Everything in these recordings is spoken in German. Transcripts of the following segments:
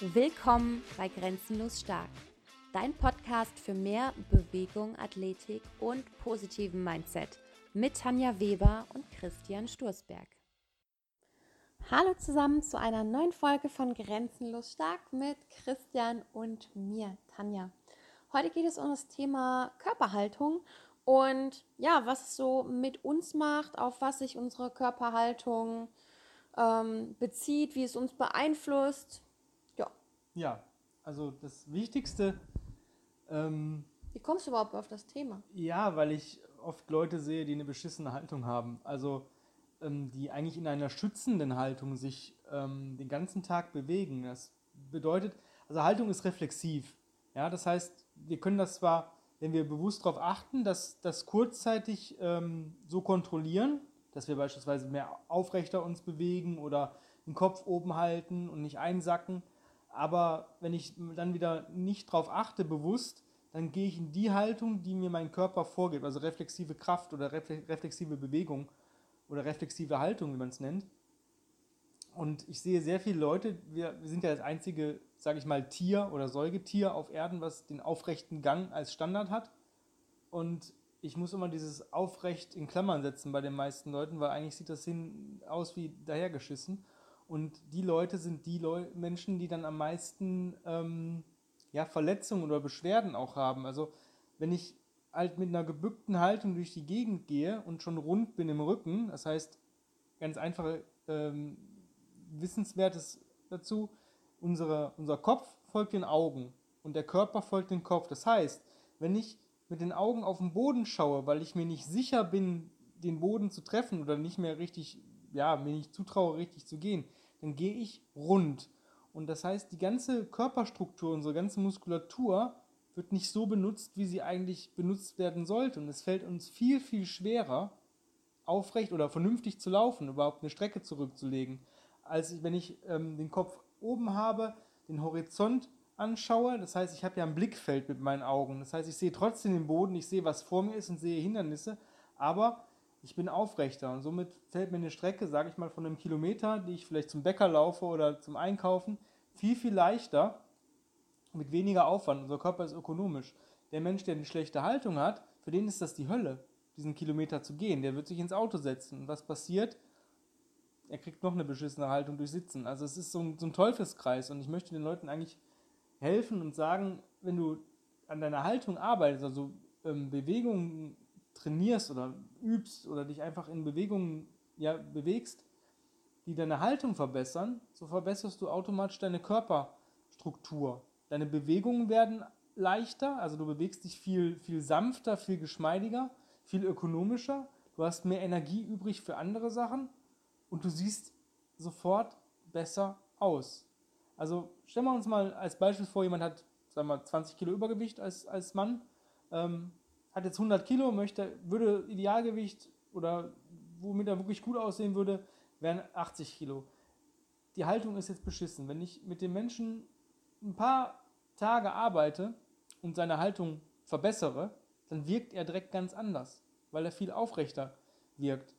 Willkommen bei Grenzenlos Stark, dein Podcast für mehr Bewegung, Athletik und positiven Mindset mit Tanja Weber und Christian Sturzberg. Hallo zusammen zu einer neuen Folge von Grenzenlos Stark mit Christian und mir, Tanja. Heute geht es um das Thema Körperhaltung und ja, was es so mit uns macht, auf was sich unsere Körperhaltung ähm, bezieht, wie es uns beeinflusst ja, also das Wichtigste. Ähm, Wie kommst du überhaupt auf das Thema? Ja, weil ich oft Leute sehe, die eine beschissene Haltung haben. Also ähm, die eigentlich in einer schützenden Haltung sich ähm, den ganzen Tag bewegen. Das bedeutet, also Haltung ist reflexiv. Ja, das heißt, wir können das zwar, wenn wir bewusst darauf achten, dass das kurzzeitig ähm, so kontrollieren, dass wir beispielsweise mehr aufrechter uns bewegen oder den Kopf oben halten und nicht einsacken, aber wenn ich dann wieder nicht darauf achte, bewusst, dann gehe ich in die Haltung, die mir mein Körper vorgibt, also reflexive Kraft oder reflexive Bewegung oder reflexive Haltung, wie man es nennt. Und ich sehe sehr viele Leute, wir, wir sind ja das einzige, sage ich mal, Tier oder Säugetier auf Erden, was den aufrechten Gang als Standard hat. Und ich muss immer dieses aufrecht in Klammern setzen bei den meisten Leuten, weil eigentlich sieht das hin aus wie dahergeschissen. Und die Leute sind die Leu Menschen, die dann am meisten ähm, ja, Verletzungen oder Beschwerden auch haben. Also wenn ich halt mit einer gebückten Haltung durch die Gegend gehe und schon rund bin im Rücken, das heißt ganz einfache ähm, Wissenswertes dazu, unsere, unser Kopf folgt den Augen und der Körper folgt dem Kopf. Das heißt, wenn ich mit den Augen auf den Boden schaue, weil ich mir nicht sicher bin, den Boden zu treffen oder nicht mehr richtig, ja, mir nicht zutraue, richtig zu gehen, dann gehe ich rund. Und das heißt, die ganze Körperstruktur, unsere ganze Muskulatur wird nicht so benutzt, wie sie eigentlich benutzt werden sollte. Und es fällt uns viel, viel schwerer, aufrecht oder vernünftig zu laufen, überhaupt eine Strecke zurückzulegen, als wenn ich ähm, den Kopf oben habe, den Horizont anschaue. Das heißt, ich habe ja ein Blickfeld mit meinen Augen. Das heißt, ich sehe trotzdem den Boden, ich sehe, was vor mir ist und sehe Hindernisse, aber ich bin aufrechter und somit fällt mir eine Strecke, sage ich mal, von einem Kilometer, die ich vielleicht zum Bäcker laufe oder zum Einkaufen, viel, viel leichter mit weniger Aufwand. Unser Körper ist ökonomisch. Der Mensch, der eine schlechte Haltung hat, für den ist das die Hölle, diesen Kilometer zu gehen. Der wird sich ins Auto setzen. Und was passiert? Er kriegt noch eine beschissene Haltung durch Sitzen. Also es ist so ein, so ein Teufelskreis. Und ich möchte den Leuten eigentlich helfen und sagen, wenn du an deiner Haltung arbeitest, also ähm, Bewegungen trainierst oder übst oder dich einfach in Bewegungen ja, bewegst, die deine Haltung verbessern, so verbesserst du automatisch deine Körperstruktur. Deine Bewegungen werden leichter, also du bewegst dich viel, viel sanfter, viel geschmeidiger, viel ökonomischer, du hast mehr Energie übrig für andere Sachen und du siehst sofort besser aus. Also stellen wir uns mal als Beispiel vor, jemand hat sagen wir, 20 Kilo Übergewicht als, als Mann. Ähm, hat jetzt 100 Kilo, möchte, würde Idealgewicht oder womit er wirklich gut aussehen würde, wären 80 Kilo. Die Haltung ist jetzt beschissen. Wenn ich mit dem Menschen ein paar Tage arbeite und seine Haltung verbessere, dann wirkt er direkt ganz anders, weil er viel aufrechter wirkt.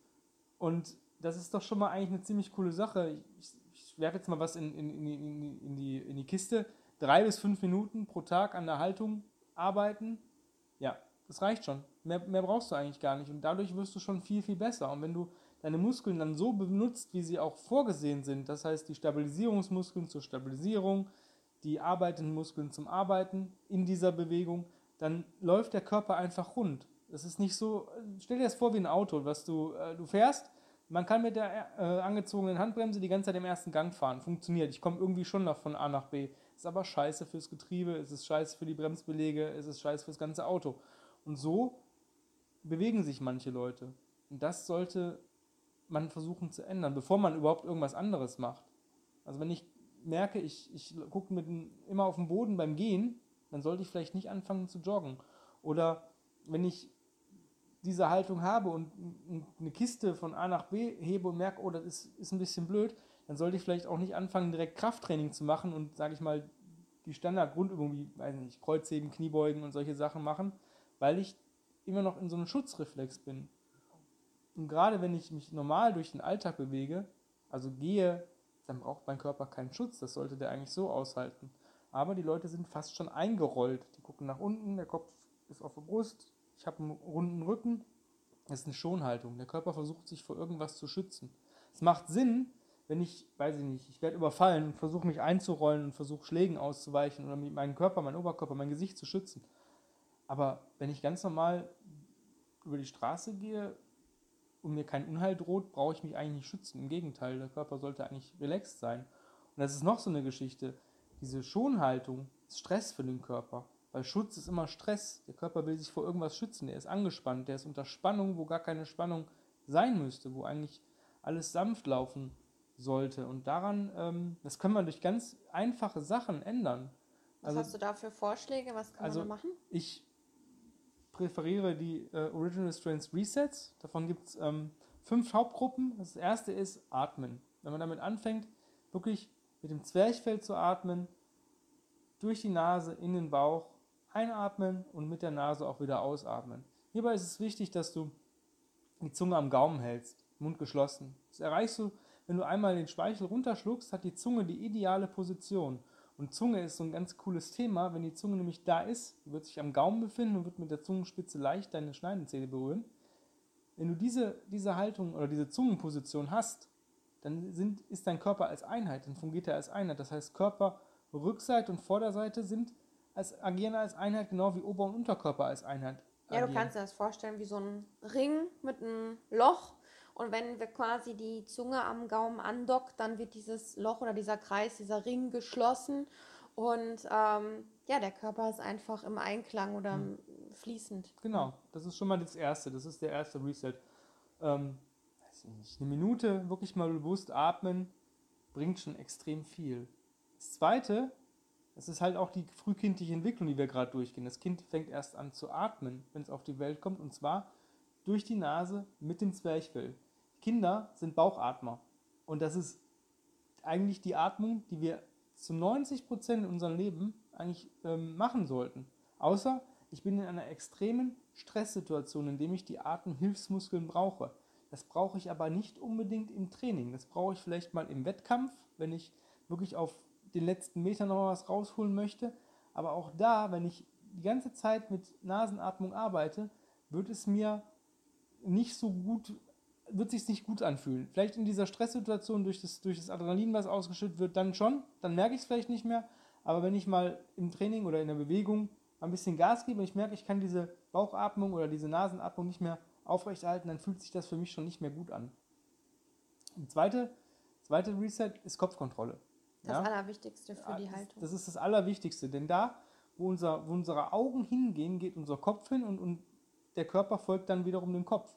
Und das ist doch schon mal eigentlich eine ziemlich coole Sache. Ich, ich werfe jetzt mal was in, in, in, in, die, in die Kiste. Drei bis fünf Minuten pro Tag an der Haltung arbeiten. Ja, das reicht schon. Mehr, mehr brauchst du eigentlich gar nicht. Und dadurch wirst du schon viel, viel besser. Und wenn du deine Muskeln dann so benutzt, wie sie auch vorgesehen sind, das heißt die Stabilisierungsmuskeln zur Stabilisierung, die arbeitenden Muskeln zum Arbeiten in dieser Bewegung, dann läuft der Körper einfach rund. Es ist nicht so, stell dir das vor wie ein Auto, was du, äh, du fährst, man kann mit der äh, angezogenen Handbremse die ganze Zeit im ersten Gang fahren. Funktioniert. Ich komme irgendwie schon noch von A nach B. Ist aber scheiße fürs Getriebe, es ist scheiße für die Bremsbelege, es ist scheiße fürs ganze Auto. Und so bewegen sich manche Leute. Und das sollte man versuchen zu ändern, bevor man überhaupt irgendwas anderes macht. Also wenn ich merke, ich, ich gucke immer auf den Boden beim Gehen, dann sollte ich vielleicht nicht anfangen zu joggen. Oder wenn ich diese Haltung habe und eine Kiste von A nach B hebe und merke, oh, das ist, ist ein bisschen blöd, dann sollte ich vielleicht auch nicht anfangen, direkt Krafttraining zu machen und, sage ich mal, die Standardgrundübungen wie, weiß nicht, Kreuzheben, Kniebeugen und solche Sachen machen, weil ich immer noch in so einem Schutzreflex bin. Und gerade wenn ich mich normal durch den Alltag bewege, also gehe, dann braucht mein Körper keinen Schutz. Das sollte der eigentlich so aushalten. Aber die Leute sind fast schon eingerollt. Die gucken nach unten, der Kopf ist auf der Brust, ich habe einen runden Rücken. Das ist eine Schonhaltung. Der Körper versucht sich vor irgendwas zu schützen. Es macht Sinn, wenn ich, weiß ich nicht, ich werde überfallen und versuche mich einzurollen und versuche Schlägen auszuweichen oder meinen Körper, meinen Oberkörper, mein Gesicht zu schützen. Aber wenn ich ganz normal über die Straße gehe und mir kein Unheil droht, brauche ich mich eigentlich nicht schützen. Im Gegenteil, der Körper sollte eigentlich relaxed sein. Und das ist noch so eine Geschichte. Diese Schonhaltung ist Stress für den Körper. Weil Schutz ist immer Stress. Der Körper will sich vor irgendwas schützen. Der ist angespannt. Der ist unter Spannung, wo gar keine Spannung sein müsste, wo eigentlich alles sanft laufen sollte. Und daran, ähm, das können wir durch ganz einfache Sachen ändern. Was also, hast du da für Vorschläge? Was kann also man da machen? Ich präferiere die äh, Original Strengths Resets. Davon gibt es ähm, fünf Hauptgruppen. Das erste ist Atmen. Wenn man damit anfängt, wirklich mit dem Zwerchfell zu atmen, durch die Nase in den Bauch einatmen und mit der Nase auch wieder ausatmen. Hierbei ist es wichtig, dass du die Zunge am Gaumen hältst, Mund geschlossen. Das erreichst du, wenn du einmal den Speichel runterschluckst, hat die Zunge die ideale Position. Und Zunge ist so ein ganz cooles Thema. Wenn die Zunge nämlich da ist, wird sich am Gaumen befinden und wird mit der Zungenspitze leicht deine Schneidenzähne berühren. Wenn du diese, diese Haltung oder diese Zungenposition hast, dann sind, ist dein Körper als Einheit, dann fungiert er als Einheit. Das heißt, Körper, Rückseite und Vorderseite sind als, agieren als Einheit, genau wie Ober- und Unterkörper als Einheit. Ja, du kannst dir das vorstellen wie so ein Ring mit einem Loch und wenn wir quasi die Zunge am Gaumen andockt, dann wird dieses Loch oder dieser Kreis, dieser Ring geschlossen. Und ähm, ja, der Körper ist einfach im Einklang oder hm. fließend. Genau, das ist schon mal das Erste. Das ist der erste Reset. Ähm, weiß ich nicht, eine Minute wirklich mal bewusst atmen bringt schon extrem viel. Das Zweite, das ist halt auch die frühkindliche Entwicklung, die wir gerade durchgehen. Das Kind fängt erst an zu atmen, wenn es auf die Welt kommt, und zwar durch die Nase mit dem Zwerchfell. Kinder sind Bauchatmer. Und das ist eigentlich die Atmung, die wir zu 90 Prozent in unserem Leben eigentlich ähm, machen sollten. Außer ich bin in einer extremen Stresssituation, in dem ich die Atemhilfsmuskeln brauche. Das brauche ich aber nicht unbedingt im Training. Das brauche ich vielleicht mal im Wettkampf, wenn ich wirklich auf den letzten Meter noch was rausholen möchte. Aber auch da, wenn ich die ganze Zeit mit Nasenatmung arbeite, wird es mir nicht so gut wird sich nicht gut anfühlen. Vielleicht in dieser Stresssituation durch das, durch das Adrenalin, was ausgeschüttet wird, dann schon, dann merke ich es vielleicht nicht mehr. Aber wenn ich mal im Training oder in der Bewegung ein bisschen Gas gebe und ich merke, ich kann diese Bauchatmung oder diese Nasenatmung nicht mehr aufrechterhalten, dann fühlt sich das für mich schon nicht mehr gut an. Die zweite, zweite Reset ist Kopfkontrolle. Das ja? Allerwichtigste für die Haltung. Das ist das Allerwichtigste, denn da, wo, unser, wo unsere Augen hingehen, geht unser Kopf hin und, und der Körper folgt dann wiederum dem Kopf.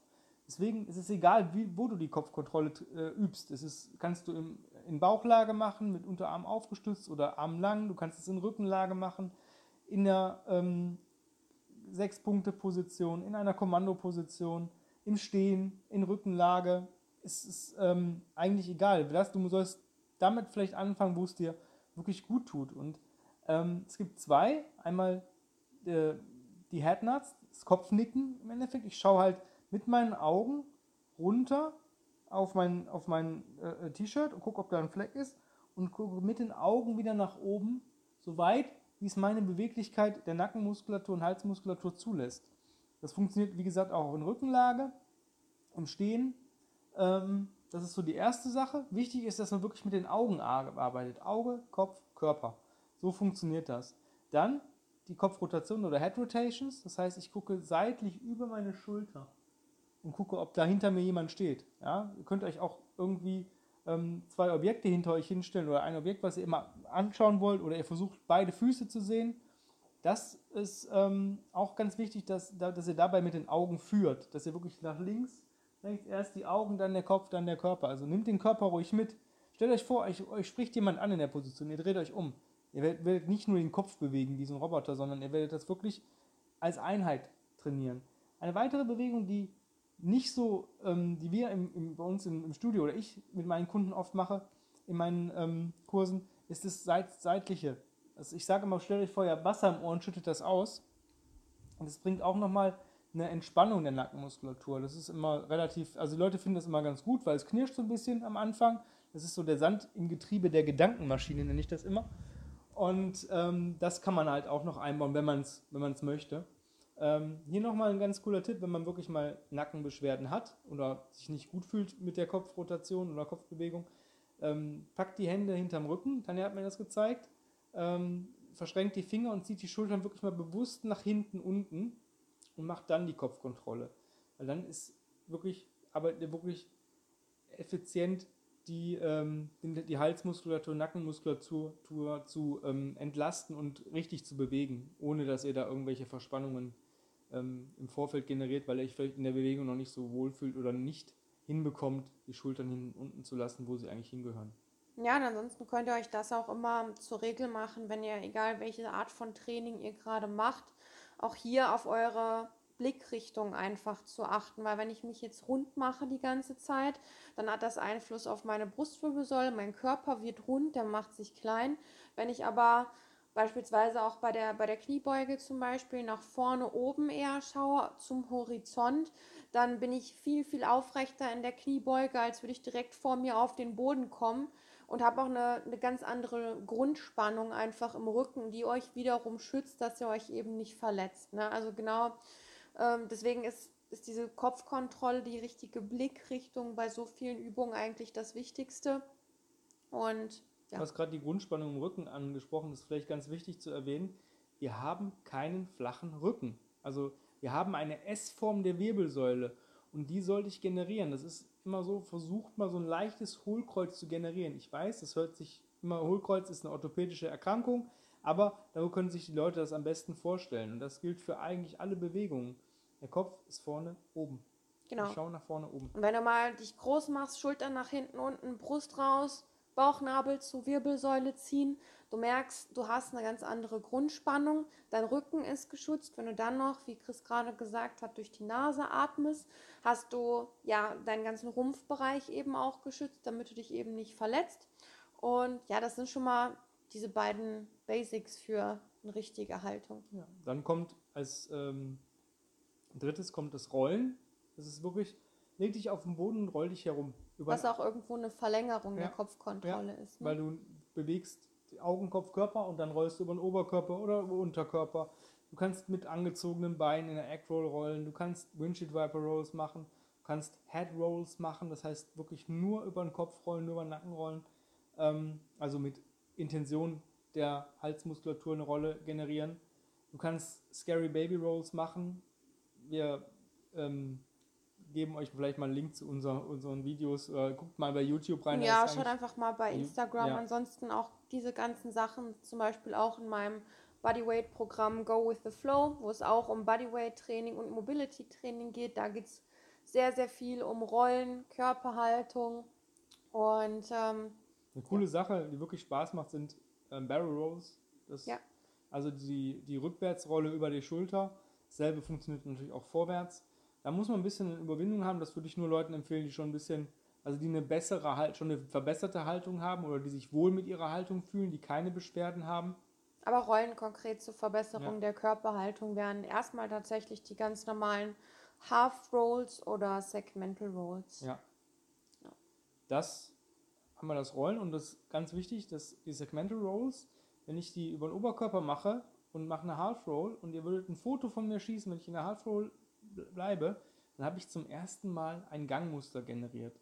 Deswegen ist es egal, wie, wo du die Kopfkontrolle äh, übst. Es ist, kannst du im, in Bauchlage machen, mit Unterarm aufgestützt oder Arm lang. Du kannst es in Rückenlage machen, in der ähm, Sechs-Punkte-Position, in einer Kommandoposition, im Stehen, in Rückenlage. Es ist ähm, eigentlich egal. Du sollst damit vielleicht anfangen, wo es dir wirklich gut tut. Und ähm, es gibt zwei. Einmal äh, die Headnuts, das Kopfnicken im Endeffekt. Ich schaue halt mit meinen Augen runter auf mein, auf mein äh, äh, T-Shirt und gucke, ob da ein Fleck ist und gucke mit den Augen wieder nach oben, so weit, wie es meine Beweglichkeit der Nackenmuskulatur und Halsmuskulatur zulässt. Das funktioniert, wie gesagt, auch in Rückenlage, im Stehen. Ähm, das ist so die erste Sache. Wichtig ist, dass man wirklich mit den Augen arbeitet. Auge, Kopf, Körper. So funktioniert das. Dann die Kopfrotation oder Head Rotations. Das heißt, ich gucke seitlich über meine Schulter und gucke, ob da hinter mir jemand steht. Ja? Ihr könnt euch auch irgendwie ähm, zwei Objekte hinter euch hinstellen oder ein Objekt, was ihr immer anschauen wollt oder ihr versucht beide Füße zu sehen. Das ist ähm, auch ganz wichtig, dass, dass ihr dabei mit den Augen führt, dass ihr wirklich nach links, rechts erst die Augen, dann der Kopf, dann der Körper. Also nehmt den Körper ruhig mit. Stellt euch vor, euch, euch spricht jemand an in der Position, ihr dreht euch um. Ihr werdet, werdet nicht nur den Kopf bewegen ein Roboter, sondern ihr werdet das wirklich als Einheit trainieren. Eine weitere Bewegung, die nicht so, ähm, die wir im, im, bei uns im, im, Studio oder ich mit meinen Kunden oft mache, in meinen ähm, Kursen, ist das Seit Seitliche. Also ich sage immer, stellt euch vor, ihr habt Wasser im Ohr und schüttet das aus. Und das bringt auch nochmal eine Entspannung der Nackenmuskulatur. Das ist immer relativ, also die Leute finden das immer ganz gut, weil es knirscht so ein bisschen am Anfang. Das ist so der Sand im Getriebe der Gedankenmaschine, nenne ich das immer. Und ähm, das kann man halt auch noch einbauen, wenn man es wenn möchte. Ähm, hier nochmal ein ganz cooler Tipp, wenn man wirklich mal Nackenbeschwerden hat oder sich nicht gut fühlt mit der Kopfrotation oder Kopfbewegung. Ähm, packt die Hände hinterm Rücken, Tanja hat mir das gezeigt. Ähm, verschränkt die Finger und zieht die Schultern wirklich mal bewusst nach hinten unten und macht dann die Kopfkontrolle. Weil dann ist wirklich, aber wirklich effizient die, ähm, die Halsmuskulatur, Nackenmuskulatur zu, ähm, entlasten und richtig zu bewegen, ohne dass ihr da irgendwelche Verspannungen ähm, im Vorfeld generiert, weil ihr euch vielleicht in der Bewegung noch nicht so wohl fühlt oder nicht hinbekommt, die Schultern hinten unten zu lassen, wo sie eigentlich hingehören. Ja, und ansonsten könnt ihr euch das auch immer zur Regel machen, wenn ihr, egal welche Art von Training ihr gerade macht, auch hier auf eure Blickrichtung einfach zu achten, weil wenn ich mich jetzt rund mache die ganze Zeit, dann hat das Einfluss auf meine Brustwirbelsäule, mein Körper wird rund, der macht sich klein. Wenn ich aber beispielsweise auch bei der, bei der Kniebeuge zum Beispiel nach vorne oben eher schaue zum Horizont, dann bin ich viel, viel aufrechter in der Kniebeuge, als würde ich direkt vor mir auf den Boden kommen und habe auch eine, eine ganz andere Grundspannung einfach im Rücken, die euch wiederum schützt, dass ihr euch eben nicht verletzt. Ne? Also genau ähm, deswegen ist, ist diese Kopfkontrolle, die richtige Blickrichtung bei so vielen Übungen eigentlich das Wichtigste. Und ja. Du hast gerade die Grundspannung im Rücken angesprochen, das ist vielleicht ganz wichtig zu erwähnen. Wir haben keinen flachen Rücken. Also wir haben eine S-Form der Wirbelsäule und die sollte ich generieren. Das ist immer so, versucht mal so ein leichtes Hohlkreuz zu generieren. Ich weiß, das hört sich immer, Hohlkreuz ist eine orthopädische Erkrankung, aber da können sich die Leute das am besten vorstellen. Und das gilt für eigentlich alle Bewegungen. Der Kopf ist vorne oben. Genau. Wir schauen nach vorne oben. Und wenn du mal dich groß machst, Schultern nach hinten unten, Brust raus, Bauchnabel zur Wirbelsäule ziehen, du merkst, du hast eine ganz andere Grundspannung, dein Rücken ist geschützt. Wenn du dann noch, wie Chris gerade gesagt hat, durch die Nase atmest, hast du ja deinen ganzen Rumpfbereich eben auch geschützt, damit du dich eben nicht verletzt. Und ja, das sind schon mal diese beiden Basics für eine richtige Haltung. Ja, dann kommt als ähm, drittes kommt das Rollen. Das ist wirklich, leg dich auf den Boden und roll dich herum. Was auch irgendwo eine Verlängerung ja, der Kopfkontrolle ja, ist. Ne? Weil du bewegst die Augen, Kopf, Körper und dann rollst du über den Oberkörper oder über den Unterkörper. Du kannst mit angezogenen Beinen in der Egg Roll rollen. Du kannst Windshield Viper Rolls machen. Du kannst Head Rolls machen. Das heißt wirklich nur über den Kopf rollen, nur über den Nacken rollen. Ähm, also mit Intention der Halsmuskulatur eine Rolle generieren. Du kannst Scary Baby Rolls machen. Wir ähm, geben euch vielleicht mal einen Link zu unser, unseren Videos. Äh, guckt mal bei YouTube rein. Ja, schaut einfach mal bei Instagram. Ja. Ansonsten auch diese ganzen Sachen, zum Beispiel auch in meinem Bodyweight-Programm Go with the Flow, wo es auch um Bodyweight-Training und Mobility-Training geht. Da geht es sehr, sehr viel um Rollen, Körperhaltung und ähm, eine coole ja. Sache, die wirklich Spaß macht, sind ähm, Barrel Rolls. Das, ja. Also die, die Rückwärtsrolle über die Schulter. Dasselbe funktioniert natürlich auch vorwärts. Da muss man ein bisschen Überwindung haben. Das würde ich nur Leuten empfehlen, die schon ein bisschen, also die eine bessere Halt, schon eine verbesserte Haltung haben oder die sich wohl mit ihrer Haltung fühlen, die keine Beschwerden haben. Aber Rollen konkret zur Verbesserung ja. der Körperhaltung wären erstmal tatsächlich die ganz normalen Half Rolls oder Segmental Rolls. Ja. ja. Das haben wir das Rollen und das ist ganz wichtig, dass die Segmental Rolls, wenn ich die über den Oberkörper mache und mache eine Half Roll und ihr würdet ein Foto von mir schießen, wenn ich in der Half Roll bleibe, dann habe ich zum ersten Mal ein Gangmuster generiert.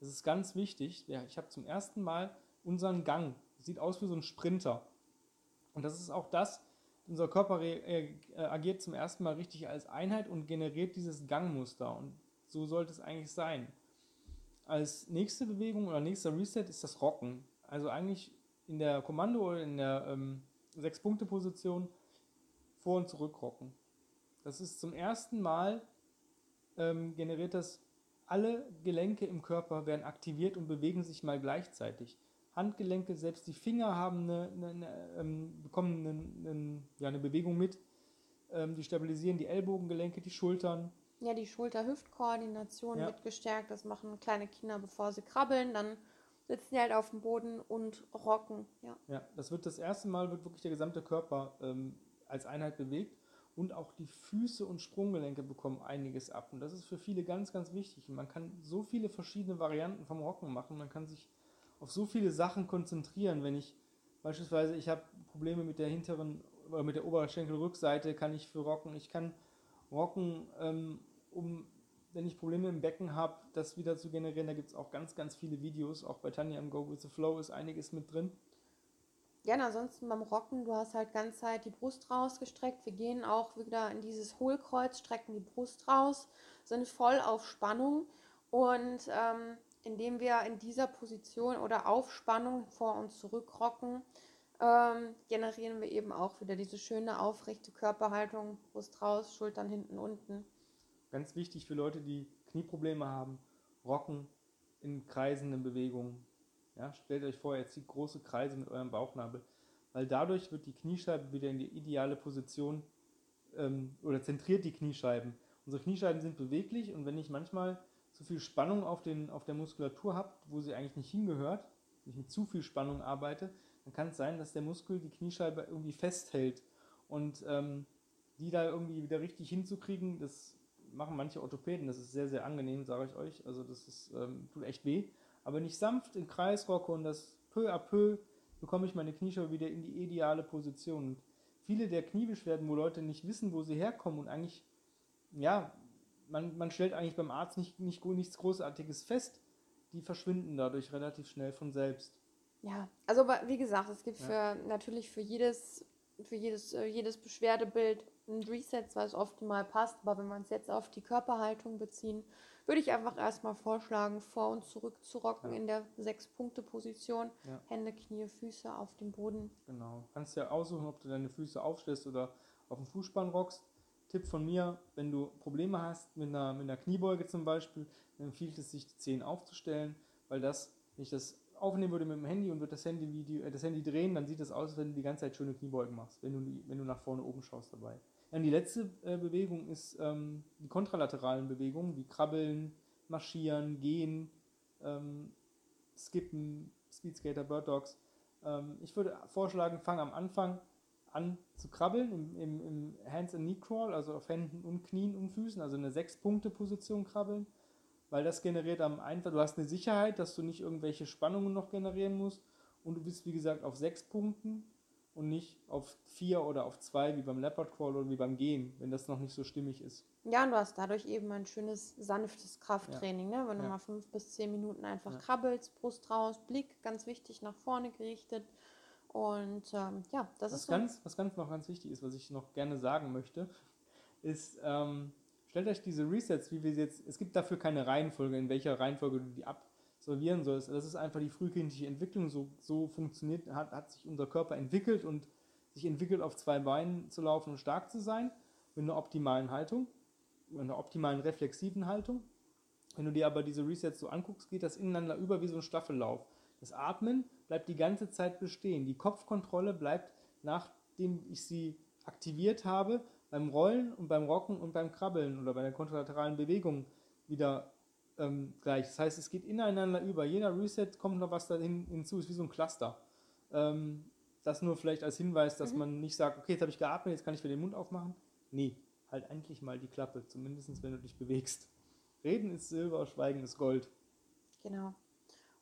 Das ist ganz wichtig. Ich habe zum ersten Mal unseren Gang. Sieht aus wie so ein Sprinter. Und das ist auch das, unser Körper äh, agiert zum ersten Mal richtig als Einheit und generiert dieses Gangmuster. Und so sollte es eigentlich sein als nächste Bewegung oder nächster Reset ist das Rocken. Also eigentlich in der Kommando oder in der ähm, Sechs-Punkte-Position vor und zurück rocken. Das ist zum ersten Mal ähm, generiert das, alle Gelenke im Körper werden aktiviert und bewegen sich mal gleichzeitig. Handgelenke, selbst die Finger haben eine, eine, eine ähm, bekommen eine, ja, eine Bewegung mit. Ähm, die stabilisieren die Ellbogengelenke, die Schultern, ja, die Schulter-Hüft-Koordination ja. wird gestärkt. Das machen kleine Kinder, bevor sie krabbeln. Dann sitzen die halt auf dem Boden und rocken. Ja, ja das wird das erste Mal, wird wirklich der gesamte Körper ähm, als Einheit bewegt. Und auch die Füße und Sprunggelenke bekommen einiges ab. Und das ist für viele ganz, ganz wichtig. Man kann so viele verschiedene Varianten vom Rocken machen. Man kann sich auf so viele Sachen konzentrieren. Wenn ich beispielsweise, ich habe Probleme mit der hinteren oder mit der Oberschenkelrückseite, kann ich für rocken. Ich kann rocken, ähm, um, wenn ich Probleme im Becken habe, das wieder zu generieren. Da gibt es auch ganz, ganz viele Videos. Auch bei Tanja im Go with the Flow ist einiges mit drin. Ja, ansonsten beim Rocken, du hast halt ganz Zeit die Brust rausgestreckt. Wir gehen auch wieder in dieses Hohlkreuz, strecken die Brust raus, sind voll auf Spannung und ähm, indem wir in dieser Position oder auf Spannung vor und zurück rocken, ähm, generieren wir eben auch wieder diese schöne aufrechte Körperhaltung, Brust raus, Schultern hinten unten. Ganz wichtig für Leute, die Knieprobleme haben, rocken in kreisenden Bewegungen. Ja, stellt euch vor, ihr zieht große Kreise mit eurem Bauchnabel, weil dadurch wird die Kniescheibe wieder in die ideale Position ähm, oder zentriert die Kniescheiben. Unsere Kniescheiben sind beweglich und wenn ich manchmal zu viel Spannung auf, den, auf der Muskulatur habe, wo sie eigentlich nicht hingehört, wenn ich mit zu viel Spannung arbeite, dann kann es sein, dass der Muskel die Kniescheibe irgendwie festhält. Und ähm, die da irgendwie wieder richtig hinzukriegen, das machen manche Orthopäden, das ist sehr, sehr angenehm, sage ich euch. Also das ist, ähm, tut echt weh. Aber ich sanft im Kreis rocke und das peu à peu, bekomme ich meine Kniescheibe wieder in die ideale Position. Und viele der Kniebeschwerden, wo Leute nicht wissen, wo sie herkommen und eigentlich, ja, man, man stellt eigentlich beim Arzt nicht, nicht, nichts Großartiges fest, die verschwinden dadurch relativ schnell von selbst. Ja, also wie gesagt, es gibt ja. für natürlich für jedes, für jedes, äh, jedes Beschwerdebild ein Reset, weil es optimal passt. Aber wenn man es jetzt auf die Körperhaltung beziehen, würde ich einfach erstmal vorschlagen, vor und zurück zu rocken ja. in der Sechs-Punkte-Position. Ja. Hände, Knie, Füße auf dem Boden. Genau. Kannst ja aussuchen, ob du deine Füße aufstellst oder auf dem Fußspann rockst. Tipp von mir, wenn du Probleme hast mit einer, mit einer Kniebeuge zum Beispiel, dann empfiehlt es sich, die Zehen aufzustellen, weil das, ich das aufnehmen würde mit dem Handy und würde das Handy, Video, äh, das Handy drehen, dann sieht es aus, wenn du die ganze Zeit schöne Kniebeugen machst, wenn du, wenn du nach vorne oben schaust dabei. Dann die letzte äh, Bewegung ist ähm, die kontralateralen Bewegungen, wie Krabbeln, Marschieren, Gehen, ähm, Skippen, Speedskater, Bird Dogs. Ähm, ich würde vorschlagen, fang am Anfang an zu krabbeln im, im, im Hands and Knee Crawl, also auf Händen und Knien und Füßen, also eine Sechs-Punkte-Position krabbeln weil das generiert am einfach, du hast eine Sicherheit, dass du nicht irgendwelche Spannungen noch generieren musst und du bist wie gesagt auf sechs Punkten und nicht auf vier oder auf zwei wie beim Leopard Crawl oder wie beim Gehen, wenn das noch nicht so stimmig ist. Ja, und du hast dadurch eben ein schönes, sanftes Krafttraining, ja. ne? wenn du ja. mal fünf bis zehn Minuten einfach ja. krabbelst, Brust raus, Blick ganz wichtig nach vorne gerichtet. Und ähm, ja, das was ist so. Ganz, was ganz noch ganz wichtig ist, was ich noch gerne sagen möchte, ist, ähm, stellt euch diese Resets, wie wir sie jetzt, es gibt dafür keine Reihenfolge, in welcher Reihenfolge du die absolvieren sollst. Das ist einfach die frühkindliche Entwicklung. So, so funktioniert, hat, hat sich unser Körper entwickelt und sich entwickelt, auf zwei Beinen zu laufen und stark zu sein, mit einer optimalen Haltung, mit einer optimalen reflexiven Haltung. Wenn du dir aber diese Resets so anguckst, geht das ineinander über wie so ein Staffellauf. Das Atmen bleibt die ganze Zeit bestehen. Die Kopfkontrolle bleibt, nachdem ich sie aktiviert habe, beim Rollen und beim Rocken und beim Krabbeln oder bei der kontralateralen Bewegung wieder ähm, gleich. Das heißt, es geht ineinander über. Jeder Reset kommt noch was dahin hinzu, ist wie so ein Cluster. Ähm, das nur vielleicht als Hinweis, dass mhm. man nicht sagt, okay, jetzt habe ich geatmet, jetzt kann ich wieder den Mund aufmachen. Nee, halt endlich mal die Klappe, zumindest wenn du dich bewegst. Reden ist Silber, Schweigen ist Gold. Genau.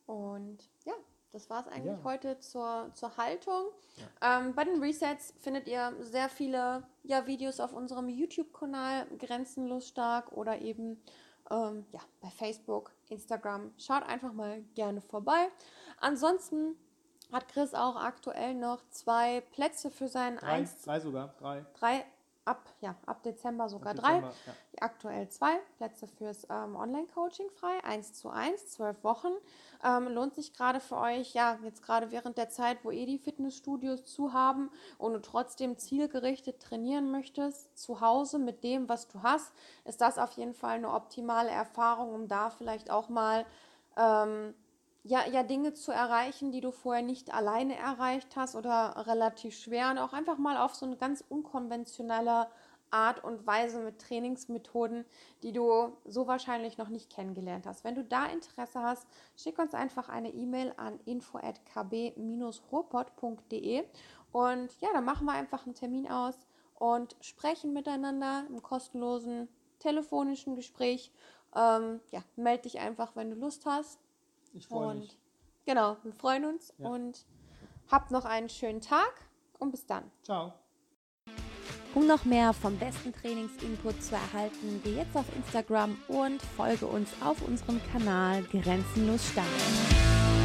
Und ja, das war es eigentlich ja. heute zur, zur Haltung. Ja. Ähm, bei den Resets findet ihr sehr viele ja, Videos auf unserem YouTube-Kanal, Grenzenlos Stark oder eben ähm, ja, bei Facebook, Instagram. Schaut einfach mal gerne vorbei. Ansonsten hat Chris auch aktuell noch zwei Plätze für seinen drei, eins, drei sogar, drei. Drei ab, ja, ab Dezember sogar ab Dezember, drei. Ja. Aktuell zwei Plätze fürs ähm, Online-Coaching frei, eins zu eins, zwölf Wochen. Ähm, lohnt sich gerade für euch, ja, jetzt gerade während der Zeit, wo eh die Fitnessstudios zu haben und du trotzdem zielgerichtet trainieren möchtest, zu Hause mit dem, was du hast, ist das auf jeden Fall eine optimale Erfahrung, um da vielleicht auch mal ähm, ja, ja Dinge zu erreichen, die du vorher nicht alleine erreicht hast oder relativ schwer und auch einfach mal auf so eine ganz unkonventionelle Art und Weise mit Trainingsmethoden, die du so wahrscheinlich noch nicht kennengelernt hast. Wenn du da Interesse hast, schick uns einfach eine E-Mail an info@kb-ruhrpott.de und ja, dann machen wir einfach einen Termin aus und sprechen miteinander im kostenlosen telefonischen Gespräch. Ähm, ja, melde dich einfach, wenn du Lust hast ich freue mich. Genau, wir freuen uns Ja. und habt noch einen schönen Tag und bis dann. Ciao. Um noch mehr vom besten Trainingsinput zu erhalten, geh jetzt auf Instagram und folge uns auf unserem Kanal Grenzenlos Stark.